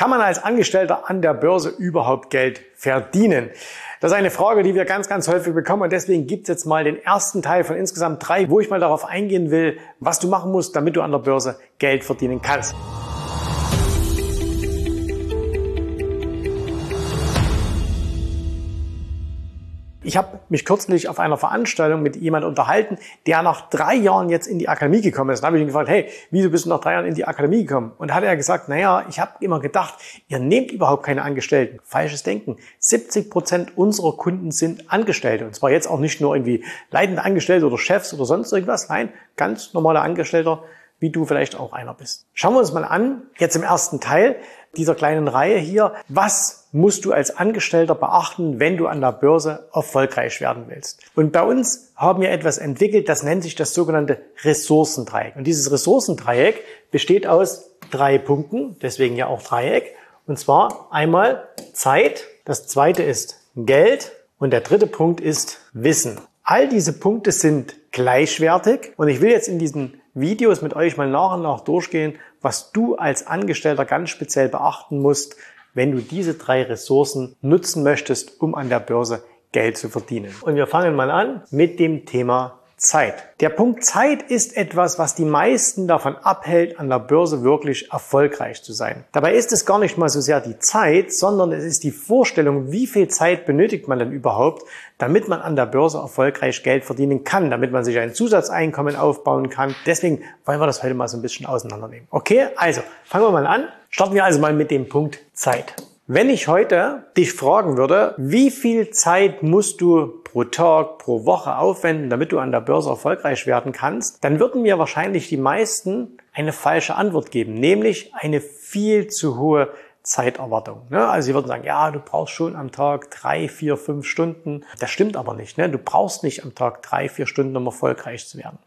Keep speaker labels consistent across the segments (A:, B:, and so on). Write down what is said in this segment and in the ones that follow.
A: Kann man als Angestellter an der Börse überhaupt Geld verdienen? Das ist eine Frage, die wir ganz, ganz häufig bekommen und deswegen gibt es jetzt mal den ersten Teil von insgesamt drei, wo ich mal darauf eingehen will, was du machen musst, damit du an der Börse Geld verdienen kannst. Ich habe mich kürzlich auf einer Veranstaltung mit jemand unterhalten, der nach drei Jahren jetzt in die Akademie gekommen ist. Da habe ich ihn gefragt, hey, wieso bist du nach drei Jahren in die Akademie gekommen? Und hat er gesagt, naja, ich habe immer gedacht, ihr nehmt überhaupt keine Angestellten. Falsches Denken. 70 Prozent unserer Kunden sind Angestellte. Und zwar jetzt auch nicht nur irgendwie leitende Angestellte oder Chefs oder sonst irgendwas. Nein, ganz normale Angestellter, wie du vielleicht auch einer bist. Schauen wir uns mal an, jetzt im ersten Teil dieser kleinen Reihe hier, was musst du als Angestellter beachten, wenn du an der Börse erfolgreich werden willst. Und bei uns haben wir etwas entwickelt, das nennt sich das sogenannte Ressourcendreieck. Und dieses Ressourcendreieck besteht aus drei Punkten, deswegen ja auch Dreieck. Und zwar einmal Zeit, das zweite ist Geld und der dritte Punkt ist Wissen. All diese Punkte sind gleichwertig und ich will jetzt in diesen Videos mit euch mal nach und nach durchgehen, was du als Angestellter ganz speziell beachten musst, wenn du diese drei Ressourcen nutzen möchtest, um an der Börse Geld zu verdienen. Und wir fangen mal an mit dem Thema Zeit. Der Punkt Zeit ist etwas, was die meisten davon abhält, an der Börse wirklich erfolgreich zu sein. Dabei ist es gar nicht mal so sehr die Zeit, sondern es ist die Vorstellung, wie viel Zeit benötigt man denn überhaupt, damit man an der Börse erfolgreich Geld verdienen kann, damit man sich ein Zusatzeinkommen aufbauen kann. Deswegen wollen wir das heute mal so ein bisschen auseinandernehmen. Okay, also fangen wir mal an. Starten wir also mal mit dem Punkt Zeit. Wenn ich heute dich fragen würde, wie viel Zeit musst du pro Tag, pro Woche aufwenden, damit du an der Börse erfolgreich werden kannst, dann würden mir wahrscheinlich die meisten eine falsche Antwort geben, nämlich eine viel zu hohe Zeiterwartung. Ne? Also sie würden sagen, ja, du brauchst schon am Tag drei, vier, fünf Stunden. Das stimmt aber nicht. Ne? Du brauchst nicht am Tag drei, vier Stunden, um erfolgreich zu werden.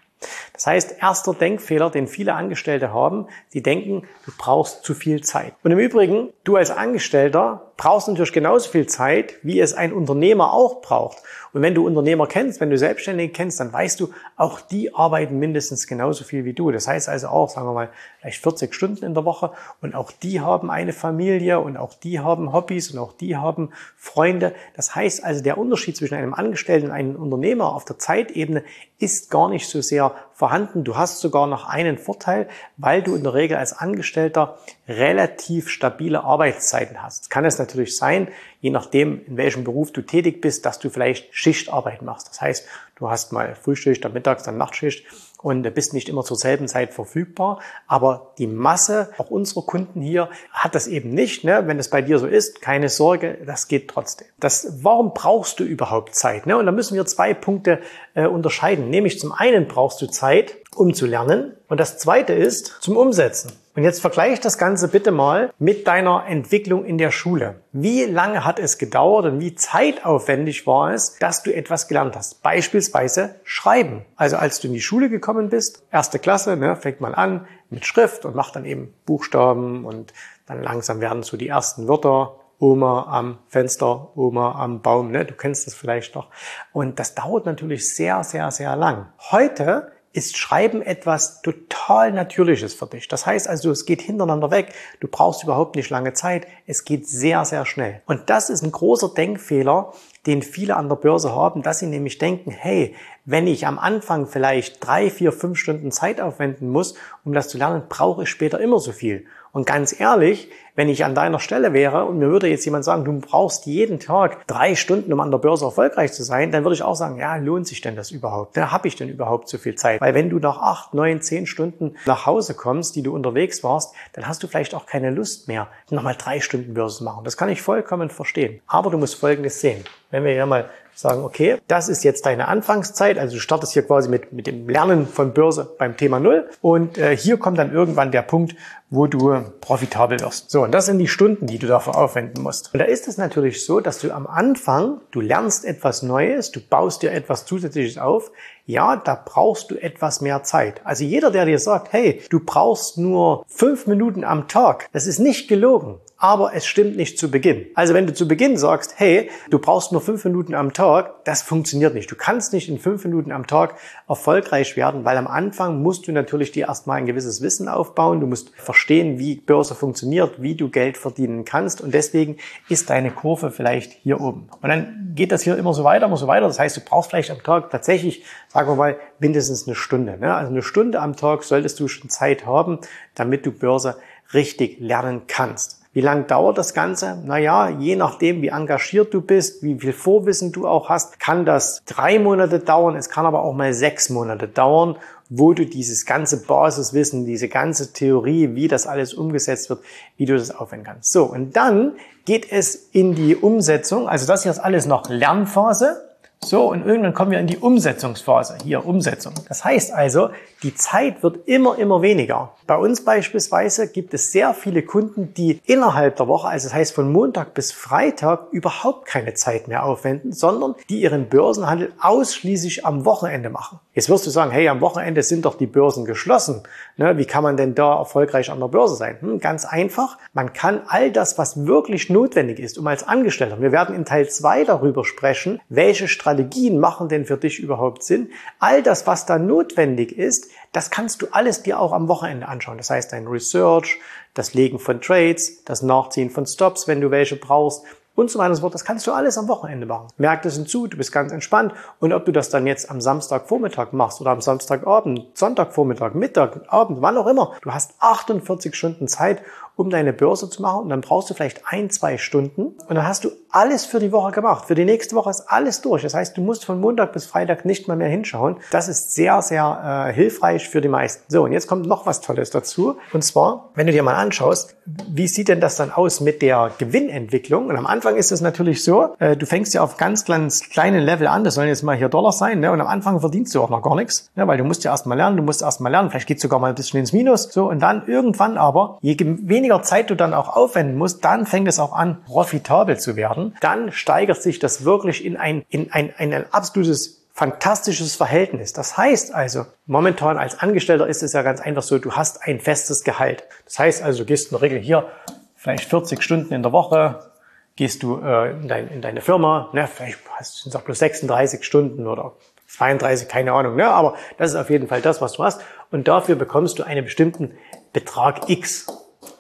A: Das heißt, erster Denkfehler, den viele Angestellte haben, die denken, du brauchst zu viel Zeit. Und im Übrigen, du als Angestellter brauchst natürlich genauso viel Zeit, wie es ein Unternehmer auch braucht. Und wenn du Unternehmer kennst, wenn du Selbstständige kennst, dann weißt du, auch die arbeiten mindestens genauso viel wie du. Das heißt also auch, sagen wir mal, vielleicht 40 Stunden in der Woche und auch die haben eine Familie und auch die haben Hobbys und auch die haben Freunde. Das heißt also, der Unterschied zwischen einem Angestellten und einem Unternehmer auf der Zeitebene ist gar nicht so sehr vorhanden. Du hast sogar noch einen Vorteil, weil du in der Regel als Angestellter relativ stabile Arbeitszeiten hast. Kann es natürlich sein, je nachdem, in welchem Beruf du tätig bist, dass du vielleicht Schichtarbeit machst. Das heißt, du hast mal Frühschicht, dann Mittags, dann Nachtschicht und bist nicht immer zur selben Zeit verfügbar. Aber die Masse, auch unserer Kunden hier, hat das eben nicht. Ne? Wenn es bei dir so ist, keine Sorge, das geht trotzdem. Das, warum brauchst du überhaupt Zeit? Ne? Und da müssen wir zwei Punkte äh, unterscheiden. Nämlich zum einen brauchst du Zeit, um zu lernen. Und das zweite ist zum Umsetzen. Und jetzt vergleich das Ganze bitte mal mit deiner Entwicklung in der Schule. Wie lange hat es gedauert und wie zeitaufwendig war es, dass du etwas gelernt hast? Beispielsweise Schreiben. Also als du in die Schule gekommen bist, erste Klasse, ne, fängt man an mit Schrift und macht dann eben Buchstaben und dann langsam werden so die ersten Wörter Oma am Fenster, Oma am Baum, ne? du kennst das vielleicht noch. Und das dauert natürlich sehr, sehr, sehr lang. Heute ist Schreiben etwas total Natürliches für dich. Das heißt also, es geht hintereinander weg. Du brauchst überhaupt nicht lange Zeit. Es geht sehr, sehr schnell. Und das ist ein großer Denkfehler, den viele an der Börse haben, dass sie nämlich denken, hey, wenn ich am Anfang vielleicht drei, vier, fünf Stunden Zeit aufwenden muss, um das zu lernen, brauche ich später immer so viel. Und ganz ehrlich, wenn ich an deiner Stelle wäre und mir würde jetzt jemand sagen, du brauchst jeden Tag drei Stunden, um an der Börse erfolgreich zu sein, dann würde ich auch sagen, ja, lohnt sich denn das überhaupt? Da habe ich denn überhaupt so viel Zeit? Weil wenn du nach acht, neun, zehn Stunden nach Hause kommst, die du unterwegs warst, dann hast du vielleicht auch keine Lust mehr, nochmal drei Stunden Börse zu machen. Das kann ich vollkommen verstehen. Aber du musst Folgendes sehen. Wenn wir hier mal sagen, okay, das ist jetzt deine Anfangszeit, also du startest hier quasi mit, mit dem Lernen von Börse beim Thema Null und äh, hier kommt dann irgendwann der Punkt, wo du profitabel wirst. So, und das sind die Stunden, die du dafür aufwenden musst. Und da ist es natürlich so, dass du am Anfang, du lernst etwas Neues, du baust dir etwas Zusätzliches auf, Ja, da brauchst du etwas mehr Zeit. Also jeder, der dir sagt, hey, du brauchst nur fünf Minuten am Tag, das ist nicht gelogen aber es stimmt nicht zu Beginn. Also wenn du zu Beginn sagst, hey, du brauchst nur fünf Minuten am Tag, das funktioniert nicht. Du kannst nicht in fünf Minuten am Tag erfolgreich werden, weil am Anfang musst du natürlich dir erstmal ein gewisses Wissen aufbauen. Du musst verstehen, wie Börse funktioniert, wie du Geld verdienen kannst und deswegen ist deine Kurve vielleicht hier oben. Und dann geht das hier immer so weiter, immer so weiter. Das heißt, du brauchst vielleicht am Tag tatsächlich, sagen wir mal, mindestens eine Stunde. Ne? Also eine Stunde am Tag solltest du schon Zeit haben, damit du Börse richtig lernen kannst. Wie lang dauert das Ganze? Naja, je nachdem, wie engagiert du bist, wie viel Vorwissen du auch hast, kann das drei Monate dauern. Es kann aber auch mal sechs Monate dauern, wo du dieses ganze Basiswissen, diese ganze Theorie, wie das alles umgesetzt wird, wie du das aufwenden kannst. So, und dann geht es in die Umsetzung. Also das hier ist alles noch Lernphase. So, und irgendwann kommen wir in die Umsetzungsphase. Hier, Umsetzung. Das heißt also, die Zeit wird immer, immer weniger. Bei uns beispielsweise gibt es sehr viele Kunden, die innerhalb der Woche, also das heißt von Montag bis Freitag, überhaupt keine Zeit mehr aufwenden, sondern die ihren Börsenhandel ausschließlich am Wochenende machen. Jetzt wirst du sagen, hey, am Wochenende sind doch die Börsen geschlossen. Ne, wie kann man denn da erfolgreich an der Börse sein? Hm, ganz einfach. Man kann all das, was wirklich notwendig ist, um als Angestellter, wir werden in Teil 2 darüber sprechen, welche Strategien machen denn für dich überhaupt Sinn. All das, was da notwendig ist, das kannst du alles dir auch am Wochenende anschauen. Das heißt, dein Research, das Legen von Trades, das Nachziehen von Stops, wenn du welche brauchst, und so weiter. Das kannst du alles am Wochenende machen. Märkte sind zu, du bist ganz entspannt. Und ob du das dann jetzt am Samstagvormittag machst oder am Samstagabend, Sonntagvormittag, Mittag, Abend, wann auch immer, du hast 48 Stunden Zeit, um deine Börse zu machen. Und dann brauchst du vielleicht ein, zwei Stunden. Und dann hast du alles für die Woche gemacht. Für die nächste Woche ist alles durch. Das heißt, du musst von Montag bis Freitag nicht mal mehr hinschauen. Das ist sehr, sehr äh, hilfreich für die meisten. So, und jetzt kommt noch was Tolles dazu. Und zwar, wenn du dir mal anschaust, wie sieht denn das dann aus mit der Gewinnentwicklung? Und am Anfang ist es natürlich so, äh, du fängst ja auf ganz, ganz kleinen Level an. Das sollen jetzt mal hier Dollar sein. Ne? Und am Anfang verdienst du auch noch gar nichts. Ne? Weil du musst ja erstmal lernen, du musst erstmal lernen. Vielleicht geht sogar mal ein bisschen ins Minus. So, und dann irgendwann aber, je weniger weniger Zeit du dann auch aufwenden musst, dann fängt es auch an, profitabel zu werden. Dann steigert sich das wirklich in ein, in ein, in ein absolutes fantastisches Verhältnis. Das heißt also, momentan als Angestellter ist es ja ganz einfach so, du hast ein festes Gehalt. Das heißt also, du gehst in der Regel hier vielleicht 40 Stunden in der Woche, gehst du äh, in, dein, in deine Firma, ne, vielleicht sind es auch bloß 36 Stunden oder 32, keine Ahnung, ne, aber das ist auf jeden Fall das, was du hast. Und dafür bekommst du einen bestimmten Betrag X.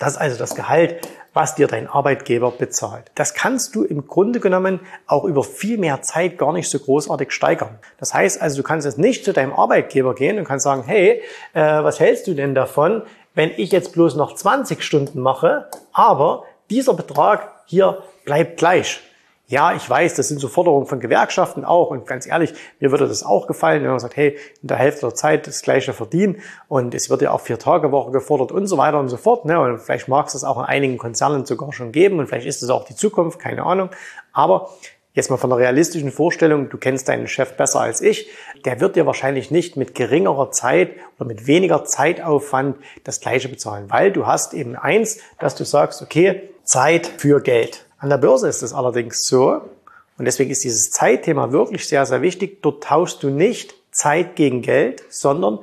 A: Das ist also das Gehalt, was dir dein Arbeitgeber bezahlt. Das kannst du im Grunde genommen auch über viel mehr Zeit gar nicht so großartig steigern. Das heißt also, du kannst jetzt nicht zu deinem Arbeitgeber gehen und kannst sagen, hey, äh, was hältst du denn davon, wenn ich jetzt bloß noch 20 Stunden mache, aber dieser Betrag hier bleibt gleich. Ja, ich weiß, das sind so Forderungen von Gewerkschaften auch. Und ganz ehrlich, mir würde das auch gefallen, wenn man sagt, hey, in der Hälfte der Zeit das gleiche verdienen. Und es wird ja auch vier Tage Woche gefordert und so weiter und so fort. Ne? Und vielleicht mag es das auch in einigen Konzernen sogar schon geben. Und vielleicht ist es auch die Zukunft, keine Ahnung. Aber Jetzt mal von der realistischen Vorstellung, du kennst deinen Chef besser als ich, der wird dir wahrscheinlich nicht mit geringerer Zeit oder mit weniger Zeitaufwand das gleiche bezahlen, weil du hast eben eins, dass du sagst, okay, Zeit für Geld. An der Börse ist es allerdings so, und deswegen ist dieses Zeitthema wirklich sehr, sehr wichtig. Dort tauschst du nicht Zeit gegen Geld, sondern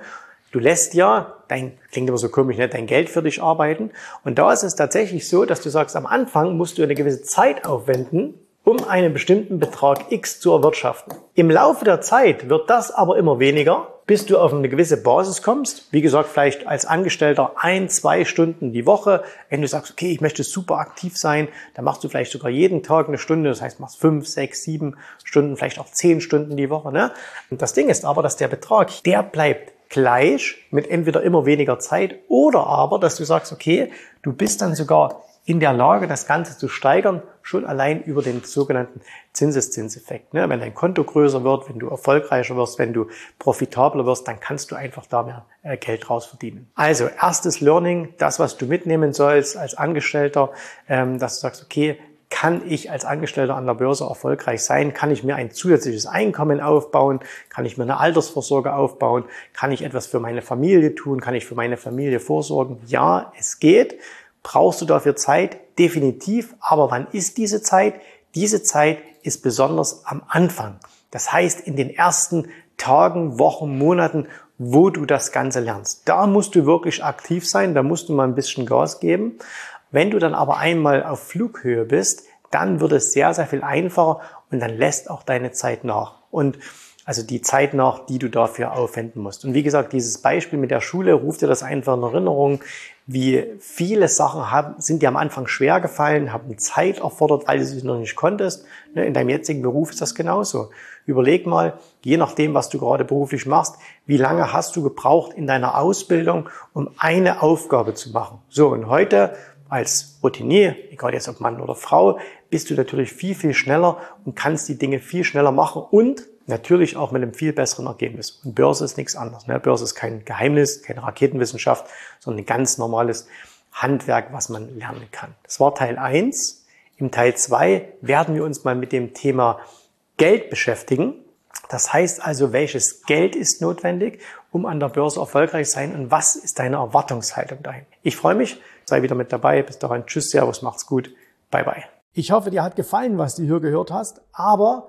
A: du lässt ja dein, klingt immer so komisch, ne, dein Geld für dich arbeiten. Und da ist es tatsächlich so, dass du sagst, am Anfang musst du eine gewisse Zeit aufwenden, um einen bestimmten Betrag X zu erwirtschaften. Im Laufe der Zeit wird das aber immer weniger bis du auf eine gewisse Basis kommst. Wie gesagt, vielleicht als Angestellter ein, zwei Stunden die Woche. Wenn du sagst, okay, ich möchte super aktiv sein, dann machst du vielleicht sogar jeden Tag eine Stunde. Das heißt, machst fünf, sechs, sieben Stunden, vielleicht auch zehn Stunden die Woche. Ne? Und das Ding ist aber, dass der Betrag, der bleibt gleich mit entweder immer weniger Zeit oder aber, dass du sagst, okay, du bist dann sogar in der Lage, das Ganze zu steigern, schon allein über den sogenannten Zinseszinseffekt. Ne? Wenn dein Konto größer wird, wenn du erfolgreicher wirst, wenn du profitabler wirst, dann kannst du einfach da mehr äh, Geld raus verdienen. Also erstes Learning, das, was du mitnehmen sollst als Angestellter, ähm, dass du sagst, okay, kann ich als Angestellter an der Börse erfolgreich sein? Kann ich mir ein zusätzliches Einkommen aufbauen? Kann ich mir eine Altersvorsorge aufbauen? Kann ich etwas für meine Familie tun? Kann ich für meine Familie vorsorgen? Ja, es geht. Brauchst du dafür Zeit? Definitiv. Aber wann ist diese Zeit? Diese Zeit ist besonders am Anfang. Das heißt, in den ersten Tagen, Wochen, Monaten, wo du das Ganze lernst. Da musst du wirklich aktiv sein, da musst du mal ein bisschen Gas geben. Wenn du dann aber einmal auf Flughöhe bist, dann wird es sehr, sehr viel einfacher und dann lässt auch deine Zeit nach. Und also die Zeit nach, die du dafür aufwenden musst. Und wie gesagt, dieses Beispiel mit der Schule ruft dir das einfach in Erinnerung, wie viele Sachen haben, sind dir am Anfang schwer gefallen, haben Zeit erfordert, weil du sie noch nicht konntest. Ne, in deinem jetzigen Beruf ist das genauso. Überleg mal, je nachdem, was du gerade beruflich machst, wie lange hast du gebraucht in deiner Ausbildung, um eine Aufgabe zu machen. So, und heute als Routinier, egal jetzt ob Mann oder Frau, bist du natürlich viel, viel schneller und kannst die Dinge viel schneller machen und natürlich auch mit einem viel besseren Ergebnis. Und Börse ist nichts anderes. Ne? Börse ist kein Geheimnis, keine Raketenwissenschaft, sondern ein ganz normales Handwerk, was man lernen kann. Das war Teil eins. Im Teil zwei werden wir uns mal mit dem Thema Geld beschäftigen. Das heißt also, welches Geld ist notwendig, um an der Börse erfolgreich zu sein und was ist deine Erwartungshaltung dahin? Ich freue mich, sei wieder mit dabei. Bis dahin, tschüss, servus, macht's gut, bye bye. Ich hoffe, dir hat gefallen, was du hier gehört hast, aber